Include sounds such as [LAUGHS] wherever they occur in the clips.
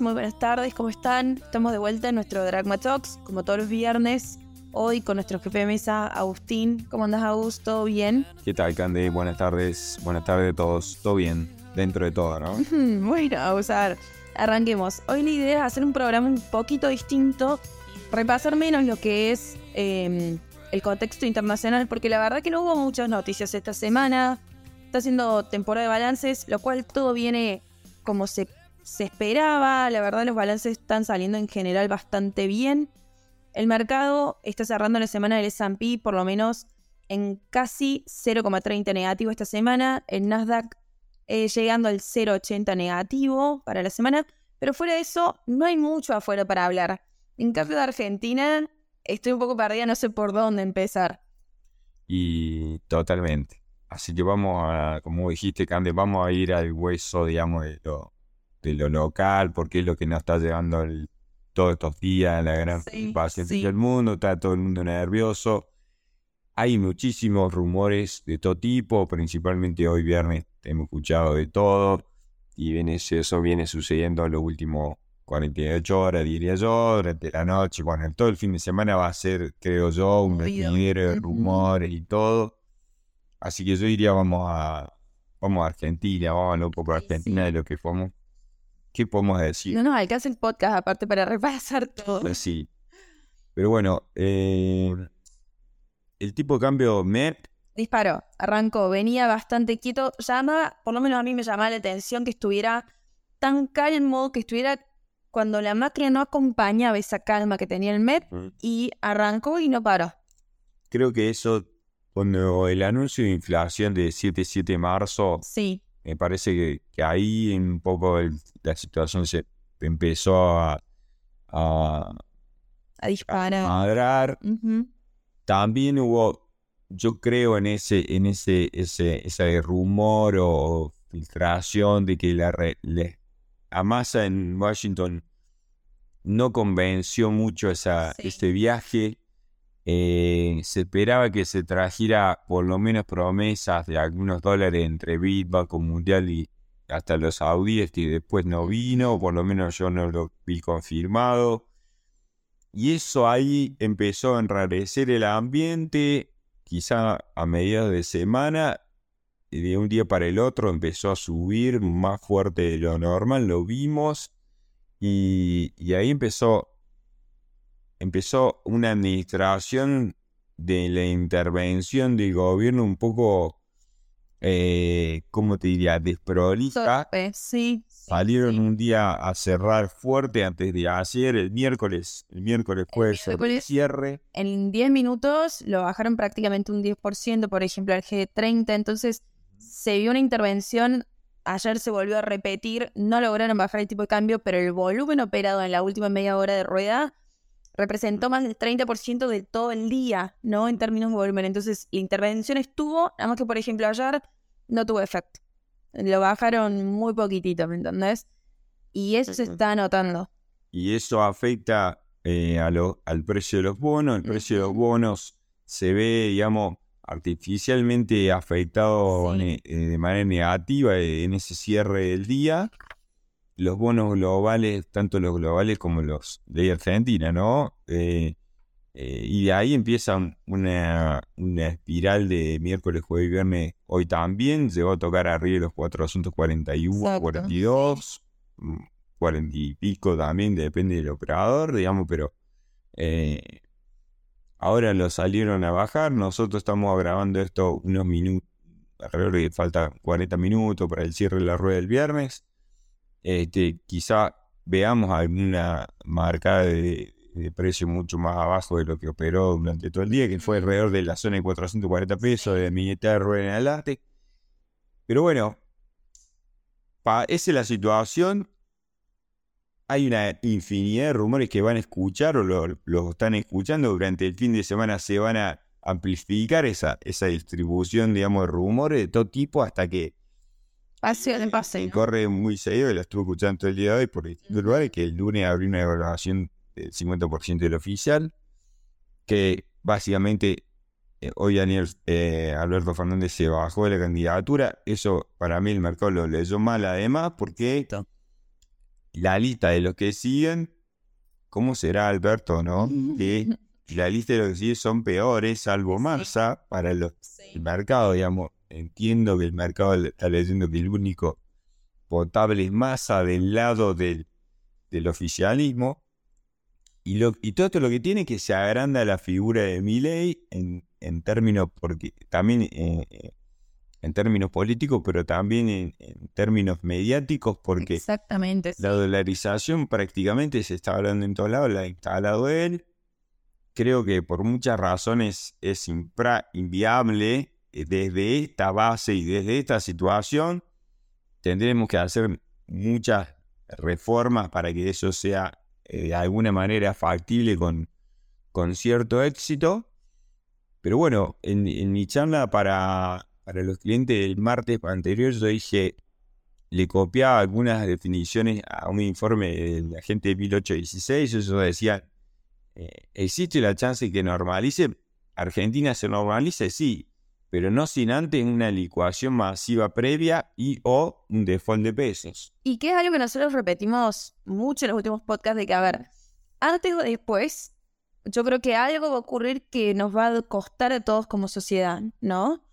muy buenas tardes, ¿cómo están? Estamos de vuelta en nuestro Dragma Talks, como todos los viernes. Hoy con nuestro jefe de mesa, Agustín. ¿Cómo andas, Augusto? ¿Bien? ¿Qué tal, Candy? Buenas tardes. Buenas tardes a todos. Todo bien, dentro de todo, ¿no? bueno, a ver. Arranquemos. Hoy la idea es hacer un programa un poquito distinto, repasar menos lo que es em, el contexto internacional, porque la verdad que no hubo muchas noticias esta semana. Está siendo temporada de balances, lo cual todo viene como se, se esperaba. La verdad los balances están saliendo en general bastante bien. El mercado está cerrando la semana del S&P por lo menos en casi 0,30 negativo esta semana. El Nasdaq eh, llegando al 0,80 negativo para la semana. Pero fuera de eso, no hay mucho afuera para hablar. En cambio de Argentina, estoy un poco perdida, no sé por dónde empezar. Y totalmente. Así que vamos a, como dijiste, Cande, vamos a ir al hueso, digamos, de lo, de lo local, porque es lo que nos está llevando todos estos días, la gran preocupación del mundo, está todo el mundo nervioso. Hay muchísimos rumores de todo tipo, principalmente hoy viernes hemos escuchado de todo, y viene, eso viene sucediendo en los últimos 48 horas, diría yo, durante la noche, bueno, todo el fin de semana va a ser, creo yo, un reguero de rumores y todo. Así que yo diría, vamos a, vamos a Argentina, vamos a un poco de Argentina de lo que fuimos. ¿Qué podemos decir? No nos alcanza el podcast aparte para repasar todo. Pues sí. Pero bueno, eh, el tipo de cambio me... Disparó, arrancó, venía bastante quieto. Llama, por lo menos a mí me llamaba la atención que estuviera tan calmo, que estuviera cuando la máquina no acompañaba esa calma que tenía el MEP mm. y arrancó y no paró. Creo que eso cuando el anuncio de inflación de 7-7 de marzo, sí. Me parece que, ahí un poco la situación se empezó a, a, disparar. También hubo, yo creo en ese, en ese, ese, ese rumor o filtración de que la, la masa en Washington no convenció mucho esa, este viaje eh, se esperaba que se trajera por lo menos promesas de algunos dólares entre Bit, Banco Mundial y hasta los saudíes y después no vino, por lo menos yo no lo vi confirmado. Y eso ahí empezó a enrarecer el ambiente, quizá a mediados de semana, y de un día para el otro empezó a subir más fuerte de lo normal, lo vimos, y, y ahí empezó empezó una administración de la intervención del gobierno un poco, eh, ¿cómo te diría?, desprolija. Sí, Salieron un día a cerrar fuerte antes de ayer, el miércoles, el miércoles fue el cierre. En 10 minutos lo bajaron prácticamente un 10%, por ejemplo, al G30, entonces se vio una intervención Ayer se volvió a repetir, no lograron bajar el tipo de cambio, pero el volumen operado en la última media hora de rueda representó más del 30% de todo el día, ¿no? En términos de volumen. Entonces, la intervención estuvo, nada más que, por ejemplo, ayer no tuvo efecto. Lo bajaron muy poquitito, ¿me entendés? Y eso se está notando. Y eso afecta eh, a lo, al precio de los bonos. El precio de los bonos se ve, digamos, artificialmente afectado eh, de manera negativa en ese cierre del día los bonos globales, tanto los globales como los de Argentina, ¿no? Eh, eh, y de ahí empieza una, una, espiral de miércoles, jueves y viernes. Hoy también llegó a tocar arriba de los 441, 42, 40 y pico también, depende del operador, digamos, pero eh, ahora lo salieron a bajar. Nosotros estamos grabando esto unos minutos, alrededor de falta 40 minutos para el cierre de la rueda del viernes. Este, quizá veamos alguna marca de, precio mucho más abajo de lo que operó durante todo el día, que fue alrededor de la zona de 440 pesos de milleta de rueda en adelante. Pero bueno, esa es la situación. Hay una infinidad de rumores que van a escuchar o lo, están escuchando durante el fin de semana. Se van a amplificar esa, esa distribución, digamos, de rumores de todo tipo hasta que de Corre muy seguido y la estuve escuchando todo el día de hoy por distintos lugares, que el lunes abrió una evaluación del 50% del oficial, que básicamente eh, hoy Daniel eh, Alberto Fernández se bajó de la candidatura. Eso para mí el mercado lo leyó mal además porque la lista de los que siguen, ¿cómo será Alberto, no? Que la lista de los que siguen son peores, salvo Massa, para los, el mercado, digamos. Entiendo que el mercado está leyendo que el único potable es Massa del lado del, del oficialismo. Y, lo, y todo esto lo que tiene es que se agranda la figura de Milley en, en términos, porque también eh, eh, en términos políticos, pero también en, términos mediáticos, porque Exactamente, la dolarización prácticamente se está hablando en todos lados, la ha instalado él. Creo que por muchas razones es inviable eh, desde esta base y desde esta situación. Tendremos que hacer muchas reformas para que eso sea eh, de alguna manera factible con, con cierto éxito. Pero bueno, en, en mi charla para para los clientes del martes anterior yo dije, le copiaba algunas definiciones a un informe de la gente de 1816, ellos decían, eh, ¿existe la chance de que normalice? Argentina se normalice, sí, pero no sin antes una licuación masiva previa y o un default de pesos. Y que es algo que nosotros repetimos mucho en los últimos podcasts de que, a ver, antes o después, yo creo que algo va a ocurrir que nos va a costar a todos como sociedad, ¿no?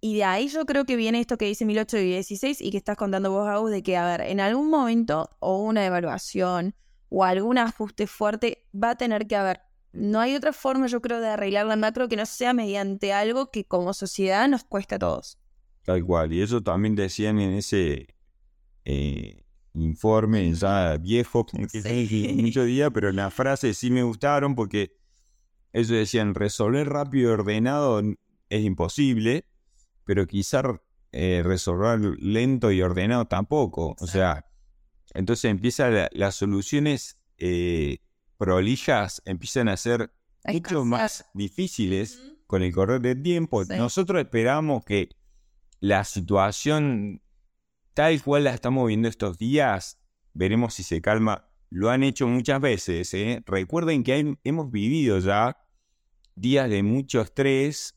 Y de ahí yo creo que viene esto que dice 1816 y que estás contando vos, Agus, de que, a ver, en algún momento o una evaluación o algún ajuste fuerte va a tener que haber. No hay otra forma, yo creo, de arreglar la macro que no sea mediante algo que como sociedad nos cuesta a todos. Tal cual, y eso también decían en ese eh, informe ya viejo, [LAUGHS] que sí. mucho día, pero las frases sí me gustaron porque ellos decían, resolver rápido y ordenado es imposible, pero quizá eh, resolver lento y ordenado tampoco. O sea, entonces empiezan las soluciones eh, prolijas, empiezan a ser mucho más difíciles con el correr del tiempo. Nosotros esperamos que la situación tal cual la estamos viendo estos días, veremos si se calma. Lo han hecho muchas veces. ¿eh? Recuerden que hemos vivido ya días de mucho estrés,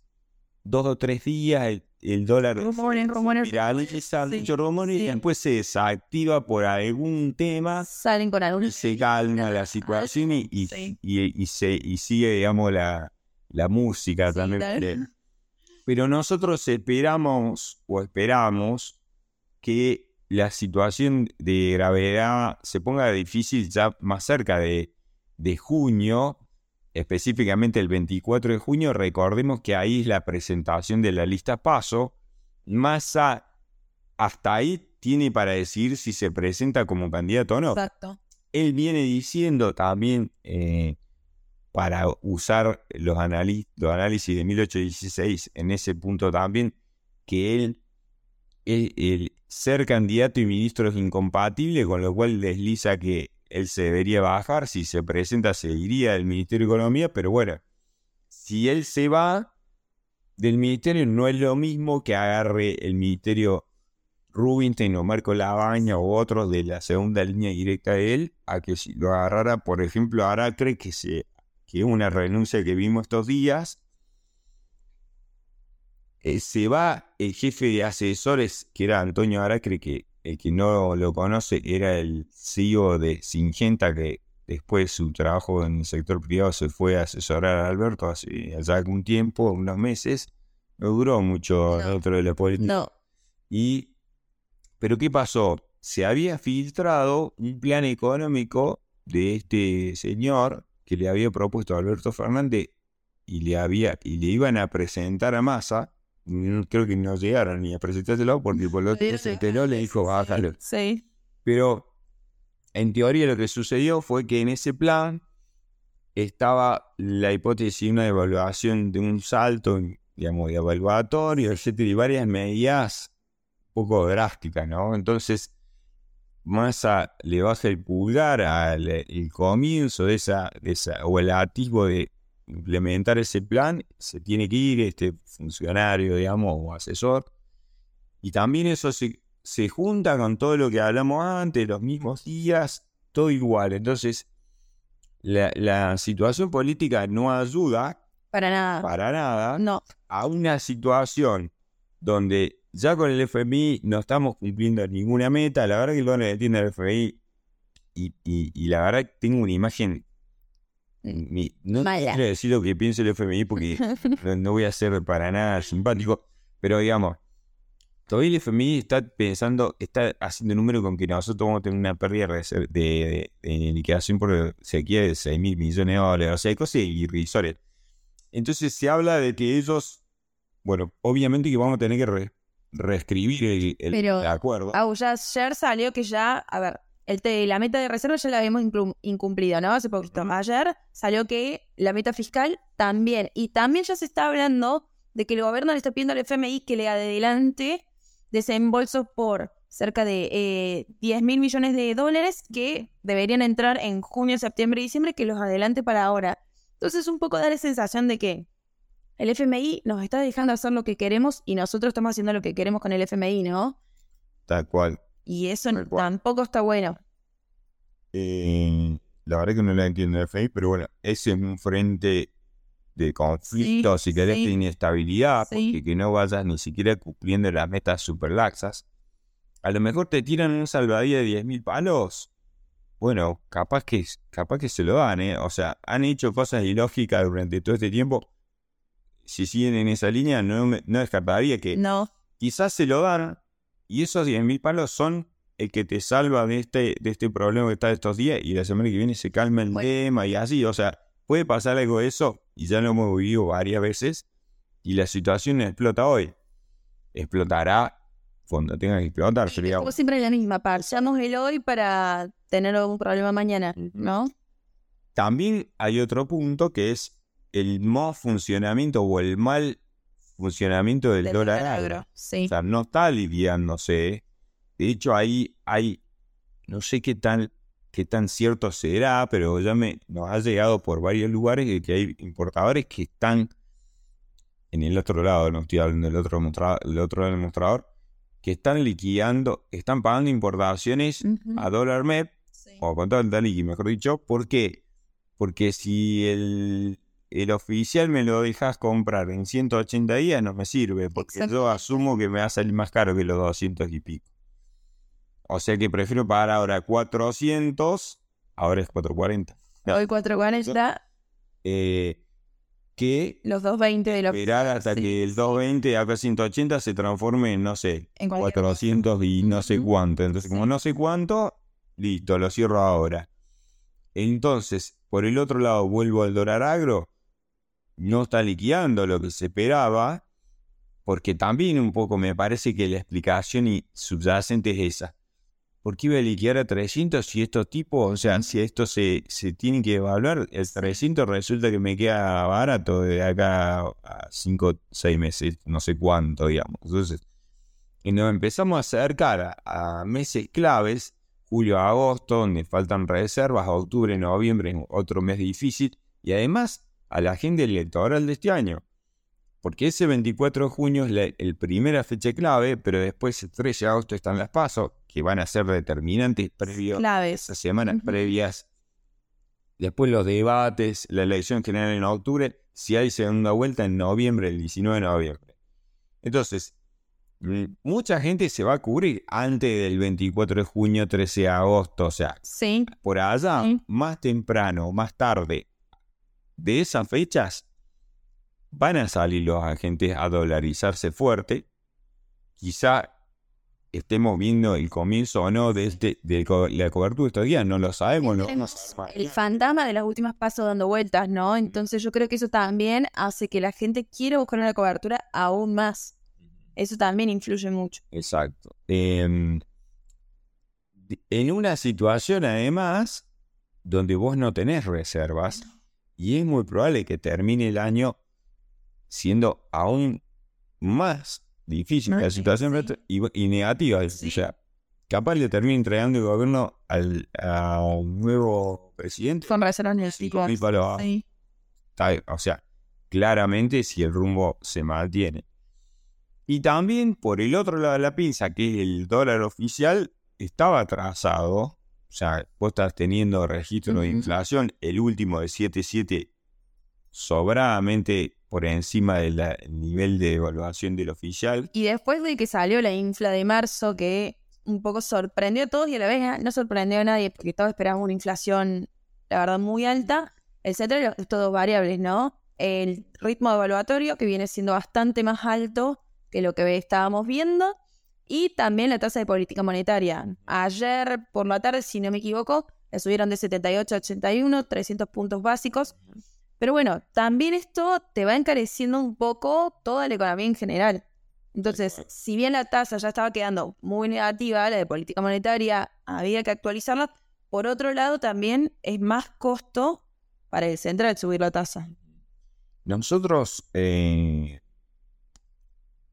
dos o tres días, el dólar rumores, rumores, muchos rumores y después se desactiva por algún tema. Salen con algún... Se calma la [LAUGHS] situación y, y, se, y sigue, digamos, la, la música también. Pero nosotros esperamos o esperamos que la situación de gravedad se ponga difícil ya más cerca de, de junio específicamente el 24 de junio, recordemos que ahí es la presentación de la lista paso. Massa hasta ahí tiene para decir si se presenta como candidato o no. Exacto. Él viene diciendo también, eh, para usar los, los análisis de 1816 en ese punto también, que él, el ser candidato y ministro es incompatible, con lo cual desliza que él se debería bajar, si se presenta se iría del Ministerio de Economía, pero bueno, si él se va del ministerio no es lo mismo que agarre el ministerio Rubinstein o Marco Labaña o otros de la segunda línea directa de él, a que si lo agarrara, por ejemplo, Aracre, que, que es una renuncia que vimos estos días, eh, se va el jefe de asesores, que era Antonio Aracre, que el que no lo conoce, era el CEO de Singenta, que después su trabajo en el sector privado se fue a asesorar a Alberto hace ya algún tiempo, unos meses. No duró mucho dentro de la política. No. Y, pero ¿qué pasó? Se había filtrado un plan económico de este señor que le había propuesto a Alberto Fernández y le había y le iban a presentar a Massa creo que no llegaron ni a presentárselo porque por lo que le dijo bájalo. Sí. Pero en teoría lo que sucedió fue que en ese plan estaba la hipótesis de una evaluación de un salto, digamos, de evaluatorio, etcétera, y varias medidas un poco drásticas, ¿no? Entonces, Massa le baja el pulgar al el comienzo de esa, de esa, o el atisbo de implementar ese plan, se tiene que ir este funcionario, digamos, o asesor. Y también eso se, se junta con todo lo que hablamos antes, los mismos días, todo igual. Entonces, la, situación política no ayuda. Para nada. Para nada. No. A una situación donde ya con el FMI no estamos cumpliendo ninguna meta. La verdad que el dólar tiene el FMI y, y- y la verdad que tengo una imagen. Mi- no Mala. quiero decir lo que piensa el FMI porque [LAUGHS] no, no voy a ser para nada simpático, pero digamos, todavía el FMI está pensando, está haciendo número con que nosotros vamos a tener una pérdida de, de- de liquidación por sequía de 6 mil millones de dólares, o sea, hay cosas irrisorias. Entonces se habla de que ellos, bueno, obviamente que vamos a tener que re- reescribir el, el- Pero- el acuerdo. Ah, ya ayer salió que ya, a ver, el te- la meta de reserva ya la habíamos incumplido, ¿no? Hace poquito. Ayer salió que la meta fiscal también. Y también ya se está hablando de que el gobierno le está pidiendo al FMI que le adelante desembolsos por cerca de eh, 10 mil millones de dólares que deberían entrar en junio, septiembre y diciembre, que los adelante para ahora. Entonces, un poco da la sensación de que el FMI nos está dejando hacer lo que queremos y nosotros estamos haciendo lo que queremos con el FMI, ¿no? Tal cual. Y eso tampoco está bueno. Eh, la verdad que no la entiendo el FMI, pero bueno, ese es un frente de conflicto, Sí, si querés, sí. de inestabilidad, Sí. porque que no vayas ni siquiera cumpliendo las metas super laxas. A lo mejor te tiran un salvadía de 10.000 palos. Bueno, capaz que, capaz que se lo dan, ¿eh? O sea, han hecho cosas ilógicas durante todo este tiempo. Si siguen en esa línea, no, me- no descartaría que No, quizás se lo dan y esos 10.000 palos son el que te salva de este, de este problema que está estos días y la semana que viene se calma el Bueno. tema y así, o sea, puede pasar algo de eso y ya lo hemos vivido varias veces y la situación explota hoy. Explotará cuando tenga que explotar, sería siempre la misma, parchamos el hoy para tener algún problema mañana, ¿no? También hay otro punto que es el mal funcionamiento o el mal funcionamiento del, Del dólar agro. sí. O sea, no está aliviándose. ¿eh? De hecho, ahí hay, no sé qué tan, qué tan cierto será, pero ya me, nos ha llegado por varios lugares de que hay importadores que están en el otro lado, no estoy hablando del otro, del otro lado del mostrador, que están liquidando, están pagando importaciones a dólar MEP Sí. o con dólar liqui, mejor dicho. ¿Por qué? Porque si el, el oficial me lo dejas comprar en 180 días, no me sirve, porque yo asumo que me va a salir más caro que los 200 y pico. O sea que prefiero pagar ahora 400, ahora es 440, Hoy 440, eh, que los 220 de los... esperar hasta sí, que el sí. 220 acá 180 se transforme en, no sé, En cualquier 400 y no sé cuánto. Entonces, como no sé cuánto, listo, lo cierro ahora. Entonces, por el otro lado, vuelvo al dólar agro, no está liquidando lo que se esperaba, porque también un poco me parece que la explicación y subyacente es esa. ¿Por qué iba a liquidar a 300 si estos tipos, o sea, si esto se, se tiene que evaluar, el 300 resulta que me queda barato de acá a 5, 6 meses, no sé cuánto, digamos. Entonces, y nos empezamos a acercar a, a meses claves, julio a agosto, donde faltan reservas, octubre, noviembre, otro mes difícil, y además a la agenda electoral de este año. Porque ese 24 de junio es la el primera fecha clave, pero después el 13 de agosto están las pasos, que van a ser determinantes previos Claves. esas semanas previas. Después los debates, la elección general en octubre, si hay segunda vuelta en noviembre, el 19 de noviembre. Entonces, mm, mucha gente se va a cubrir antes del 24 de junio, 13 de agosto, o sea, Sí, por allá, Sí. más temprano, más tarde de esas fechas, van a salir los agentes a dolarizarse fuerte. Quizá estemos viendo el comienzo o no de, este, de la cobertura de estos días, no lo sabemos, no, no sabemos. el fantasma de las últimas pasos dando vueltas, ¿no? Entonces yo creo que eso también hace que la gente quiera buscar una cobertura aún más. Eso también influye mucho. Exacto. Em, en una situación, además, donde vos no tenés reservas, y es muy probable que termine el año siendo aún más difícil Más la situación y, y negativa. Sí. O sea, capaz le termina entregando el gobierno al, a un nuevo presidente. Con reservas Sí, O sea, claramente si el rumbo se mantiene. Y también por el otro lado de la pinza, que es el dólar oficial, estaba atrasado. O sea, vos estás teniendo registro de inflación, el último de 7.7, sobradamente por encima del nivel de evaluación del oficial. Y después de que salió la infla de marzo, que un poco sorprendió a todos y a la vez ah, no sorprendió a nadie porque todos esperábamos una inflación, la verdad, muy alta. De estos dos variables, ¿no? El ritmo evaluatorio, que viene siendo bastante más alto que lo que estábamos viendo, y también la tasa de política monetaria. Ayer por la tarde, si no me equivoco, la subieron de 78 a 81, 300 puntos básicos. Pero bueno, también esto te va encareciendo un poco toda la economía en general. Entonces, si bien la tasa ya estaba quedando muy negativa, la de política monetaria, había que actualizarla. Por otro lado, también es más costo para el central subir la tasa. Nosotros, eh,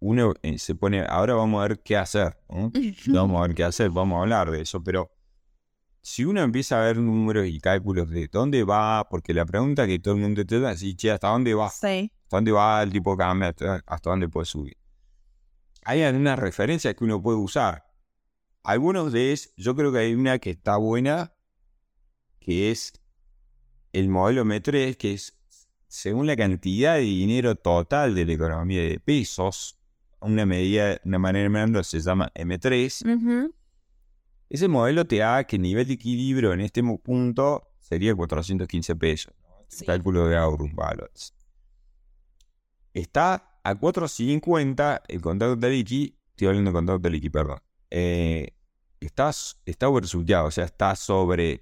uno eh, se pone, ahora vamos a ver qué hacer. [LAUGHS] vamos a ver qué hacer, vamos a hablar de eso, pero si uno empieza a ver números y cálculos de dónde va, porque la pregunta que todo el mundo te da es, che, ¿hasta dónde va? Sí. ¿Hasta dónde va el tipo de cambio? ¿Hasta, hasta dónde puede subir? hay algunas referencias que uno puede usar. Algunos de ellos, yo creo que hay una que está buena, que es el modelo M3, que es según la cantidad de dinero total de la economía de pesos, una medida, una manera de se llama M3. Ese modelo te da que el nivel de equilibrio en este punto sería 415 pesos. El cálculo de Aurum Balance. Está a 4.50 el contrato de liqui, estoy hablando de contrato de liqui, perdón, eh, está, está o sea, está sobre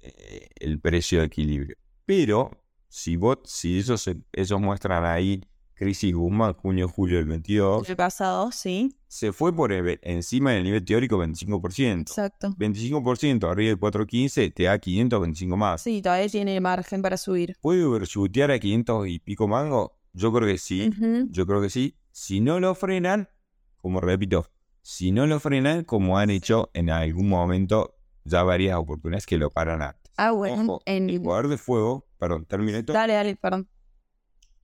eh, el precio de equilibrio. Pero si vos, si esos, esos muestran ahí crisis Guzmán, junio, julio del 22. El pasado, sí. Se fue por encima del nivel teórico 25%. Exacto. 25% arriba del 415 te da 525 más. Sí, todavía tiene margen para subir. ¿Puede overshootear a 500 y pico mango? Yo creo que sí, yo creo que sí. Si no lo frenan, como repito, si no lo frenan, como han hecho en algún momento ya varias oportunidades que lo paran antes. Ah, bueno. en... El poder de fuego, perdón, termine esto. Dale, dale, perdón.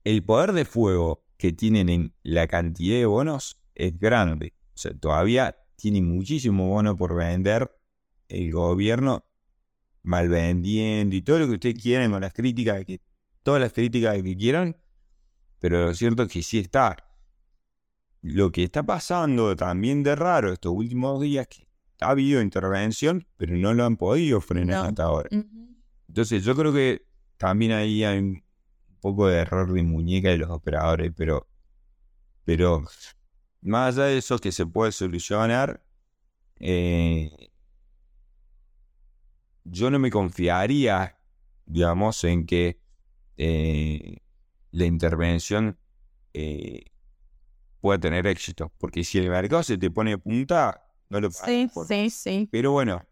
El poder de fuego que tienen en la cantidad de bonos es grande. O sea, todavía tiene muchísimo bono por vender. El gobierno mal vendiendo y todo lo que ustedes quieran con las críticas, que, todas las críticas que quieran, pero lo cierto es que sí está. Lo que está pasando también de raro estos últimos días es que ha habido intervención, pero no lo han podido frenar hasta ahora. Entonces yo creo que también ahí hay poco de error de muñeca de los operadores, pero, pero más allá de eso que se puede solucionar, eh, yo no me confiaría, digamos, en que eh, la intervención eh, pueda tener éxito. Porque si el mercado se te pone punta, no lo Sí, sí, sí. Pero bueno,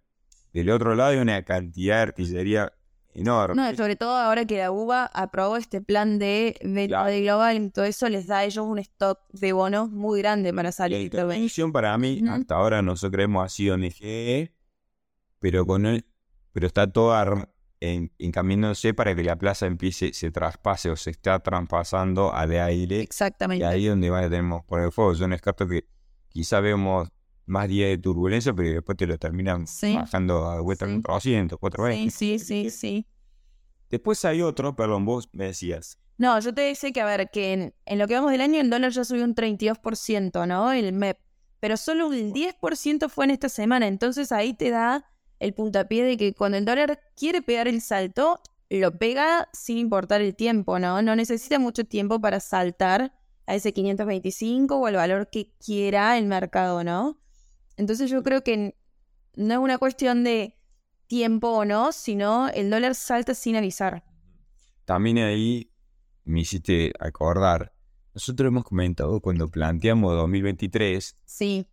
del otro lado hay una cantidad de artillería enorme. No, sobre todo ahora que la UBA aprobó este plan de venta de global y todo eso les da a ellos un stock de bonos muy grande para salir. La intervención para mí, hasta ahora nosotros creemos ha sido NGE, pero con él, pero está toda encaminándose para que la plaza empiece, se traspase o se está traspasando a de aire. Exactamente. Y ahí es donde va tener por el fuego. Yo no descarto que quizá vemos más días de turbulencia, pero después te lo terminan bajando a vuelta sí. 400, 420. Sí, sí, sí, sí. Después hay otro, perdón, vos me decías. No, yo te decía que, a ver, que en, en lo que vamos del año el dólar ya subió un 32%, ¿no? El MEP. Pero solo el 10% fue en esta semana. Entonces ahí te da el puntapié de que cuando el dólar quiere pegar el salto, lo pega sin importar el tiempo, ¿no? No necesita mucho tiempo para saltar a ese 525 o al valor que quiera el mercado, ¿no? Entonces yo creo que no es una cuestión de tiempo o no, sino el dólar salta sin avisar. También ahí me hiciste acordar, nosotros hemos comentado cuando planteamos 2023, sí.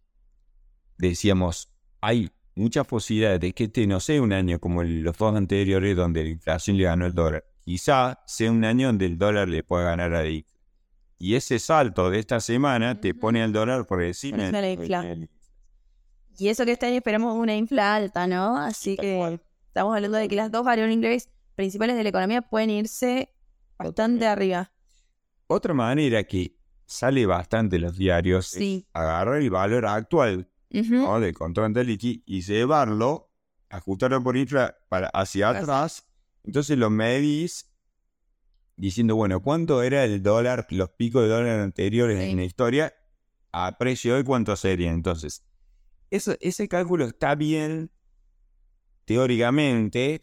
decíamos, hay muchas posibilidades de que este no sea un año como los dos anteriores donde la inflación le ganó el dólar. Quizá sea un año donde el dólar le pueda ganar a la Y ese salto de esta semana te pone al dólar por encima de la inflación. Y eso que este año esperamos una infla alta, ¿no? Así que estamos hablando de que las dos variables principales de la economía pueden irse bastante arriba. Otra manera que sale bastante en los diarios es agarrar el valor actual de control de y llevarlo, ajustarlo por infra para hacia atrás. Entonces lo medís diciendo, bueno, ¿cuánto era el dólar, los picos de dólar anteriores en la historia? A precio de cuánto sería. Entonces, eso, ese cálculo está bien teóricamente,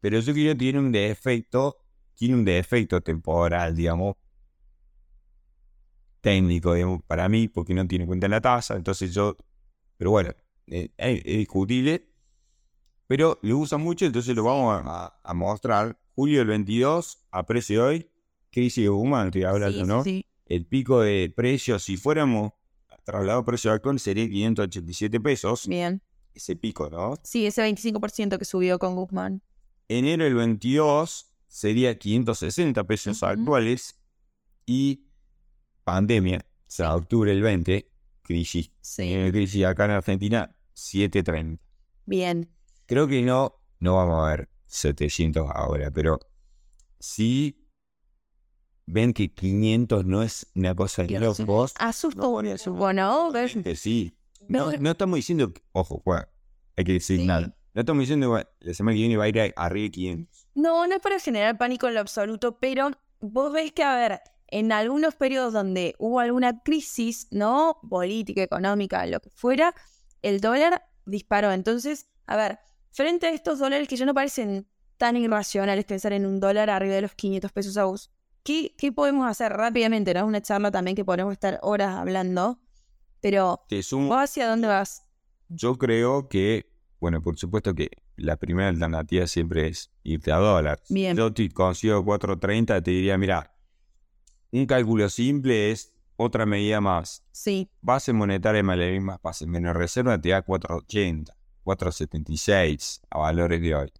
pero yo creo que tiene un defecto, tiene un defecto temporal, digamos, técnico, digamos, para mí, porque no tiene en cuenta la tasa, entonces yo, pero bueno, eh, es, discutible, pero lo usa mucho, entonces lo vamos a, mostrar. Julio del 22, a precio de hoy, crisis humana, estoy hablando, ¿no? El pico de precios, si fuéramos trasladado a precio actual, sería 587 pesos. Bien. Ese pico, ¿no? Sí, ese 25% que subió con Guzmán. Enero del 22 sería 560 pesos actuales y pandemia, o sea, octubre del 20, crisis. Sí. Eh, crisis acá en Argentina, 730. Bien. Creo que no, no vamos a ver 700 ahora, pero sí ven que 500 no es una cosa de locos. Asusto, no, bueno, sí. No, no estamos diciendo, ojo, hay que decir nada. No estamos diciendo que la semana que viene va a ir arriba de 500. No, no es para generar pánico en lo absoluto, pero vos ves que, a ver, en algunos periodos donde hubo alguna crisis, ¿no? Política, económica, lo que fuera, el dólar disparó. Entonces, a ver, frente a estos dólares que ya no parecen tan irracionales pensar en un dólar arriba de los 500 pesos a vos, ¿qué, qué podemos hacer rápidamente? ¿no? Es una charla también que podemos estar horas hablando, pero ¿vos hacia dónde vas? Yo creo que, bueno, por supuesto que la primera alternativa siempre es irte a dólar. Bien. Yo te consigo 4.30, te diría, mira, un cálculo simple es otra medida más. Sí. Base monetaria más la misma base menos reserva te da 480, 476 a valores de hoy.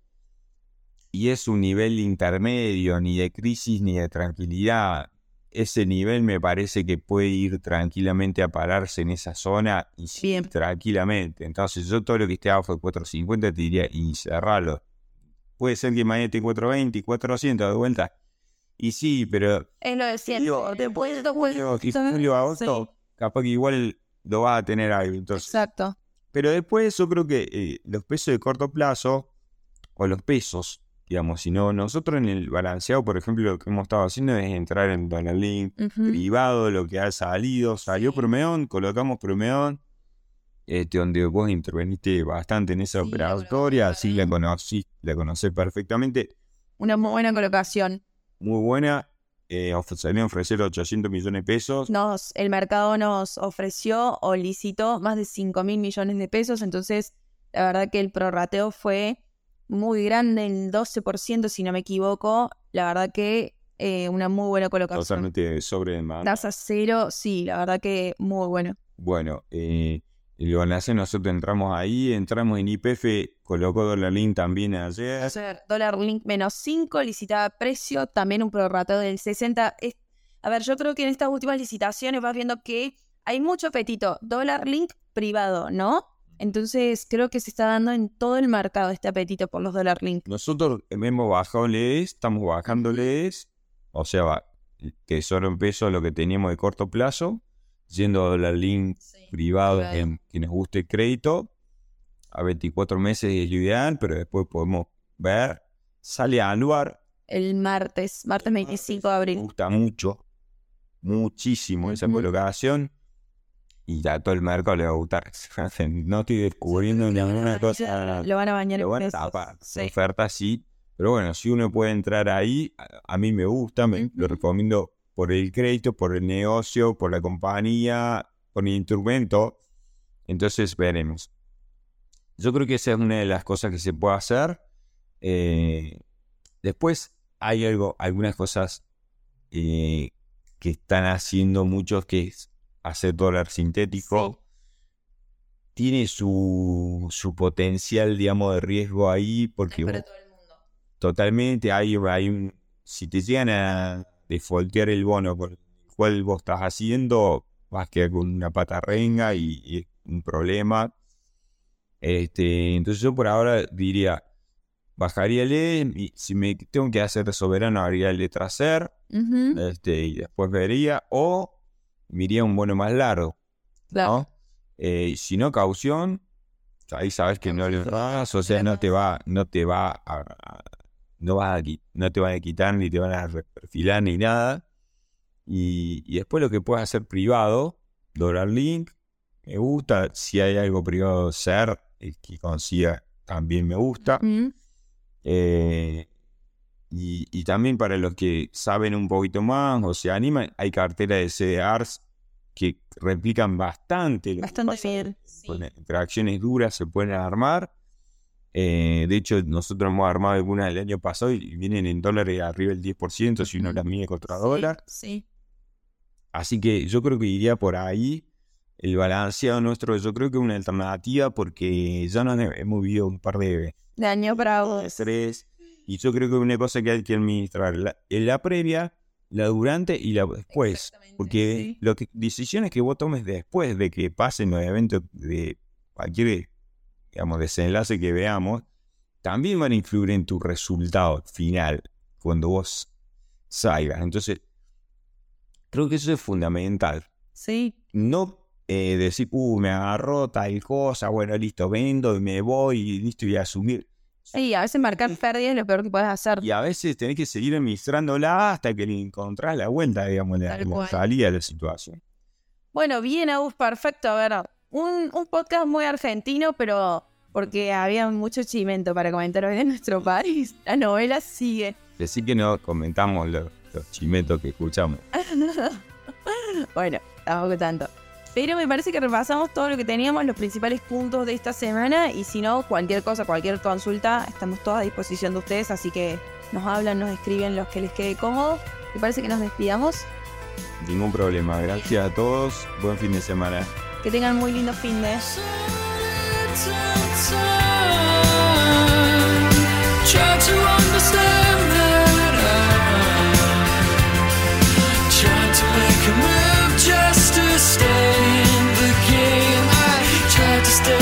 Y es un nivel intermedio, ni de crisis ni de tranquilidad. Ese nivel me parece que puede ir tranquilamente a pararse en esa zona y sí, tranquilamente. Entonces yo todo lo que esté abajo de 450 te diría y cerralo. Puede ser que mañana esté 420, 400 de vuelta y sí, pero. Es lo de siempre. Después de [LAUGHS] capaz que igual lo va a tener ahí. Entonces. Exacto. Pero después yo creo que eh, los pesos de corto plazo, o los pesos, digamos, si no, nosotros en el balanceado, por ejemplo, lo que hemos estado haciendo es entrar en Link privado, lo que ha salido, salió Promeón, colocamos Promeón, este, donde vos interveniste bastante en esa operatoria, así la conocí, la conocés perfectamente. Una muy buena colocación muy buena. Eh, ofrecer 800 millones de pesos. Nos, el mercado nos ofreció o licitó más de 5 mil millones de pesos, entonces la verdad que el prorrateo fue muy grande, el 12% si no me equivoco. La verdad que eh, una muy buena colocación. Totalmente sobre demanda. Tasa cero, sí, la verdad que muy bueno. Bueno, eh, lo hace, nosotros entramos ahí, entramos en IPF, colocó Dollar Link también ayer. Dólar Link menos 5, licitaba precio, también un prorrateo del 60. a ver, yo creo que en estas últimas licitaciones vas viendo que hay mucho apetito. Dólar Link privado, ¿no? Entonces creo que se está dando en todo el mercado este apetito por los Dollar Link. Nosotros hemos bajado estamos bajándoles, o sea, que solo en pesos lo que teníamos de corto plazo yendo a Dollar Link privado en quienes guste el crédito. A 24 meses es lo ideal, pero después podemos ver. Sale a anuar. El martes, martes 25 de abril. Me gusta mucho, muchísimo esa colocación. Y ya todo el mercado le va a gustar. [LAUGHS] no estoy descubriendo ninguna cosa. Lo van a bañar en Sí. Oferta sí. Pero bueno, si uno puede entrar ahí, a, mí me gusta, me, lo recomiendo por el crédito, por el negocio, por la compañía, por el instrumento. Entonces veremos. Yo creo que esa es una de las cosas que se puede hacer. Eh, después hay algo, algunas cosas eh, que están haciendo muchos que es hacer dólar sintético. Tiene su, su, potencial, digamos, de riesgo ahí porque... Totalmente, hay, hay un... Si te llegan a defaultear el bono por el cual vos estás haciendo, vas a quedar con una pata renga y, es un problema. Este, entonces yo por ahora diría, bajaría el E, y si me tengo que hacer de soberano, haría el letra ser, este, y después vería, o miría un bono más largo. Eh, si no, caución, ahí sabes que no le das, o sea, no te va, no te va a, no, vas a, no te van a quitar ni te van a perfilar ni nada. Y, después lo que puedes hacer privado, Dollar Link, me gusta. Si hay algo privado ser, el que consiga también me gusta. Mm, Eh, y, y también para los que saben un poquito más o se animan, hay carteras de CDRs que replican bastante. lo que Bastante bien. con interacciones duras se pueden armar. Eh, de hecho, nosotros hemos armado algunas el año pasado y vienen en dólares arriba del 10% si uno las mide contra dólar. Sí. Así que yo creo que iría por ahí. El balanceado nuestro, yo creo que es una alternativa porque ya nos he- hemos vivido un par de De año bravo. estrés y yo creo que es una cosa que hay que administrar. La, la previa, la durante y la después. Porque sí. lo que, decisiones que vos tomes después de que pasen los eventos de cualquier digamos, desenlace que veamos, también van a influir en tu resultado final cuando vos salgas. Entonces, creo que eso es fundamental. Sí. No eh, decir, uh, me agarró tal cosa, bueno, listo, vendo y me voy y listo, y asumir. Y a veces marcar pérdidas es lo peor que puedes hacer. Y a veces tenés que seguir administrándola hasta que le encontrás la vuelta, digamos, la, salida de la situación. Bueno, bien, Agus, perfecto. A ver, un, un podcast muy argentino, pero porque había mucho chimento para comentar hoy de nuestro país. [LAUGHS] La novela sigue. Decir que no comentamos los, los chimetos que escuchamos. [LAUGHS] Bueno, tampoco tanto. Pero me parece que repasamos todo lo que teníamos, los principales puntos de esta semana. Y si no, cualquier cosa, cualquier consulta, estamos todos a disposición de ustedes. Así que nos hablan, nos escriben los que les quede cómodo. Me parece que nos despidamos. Ningún problema. Gracias a todos. Buen fin de semana. Que tengan muy lindo fin de. Try to stay in the game. I tried to stay.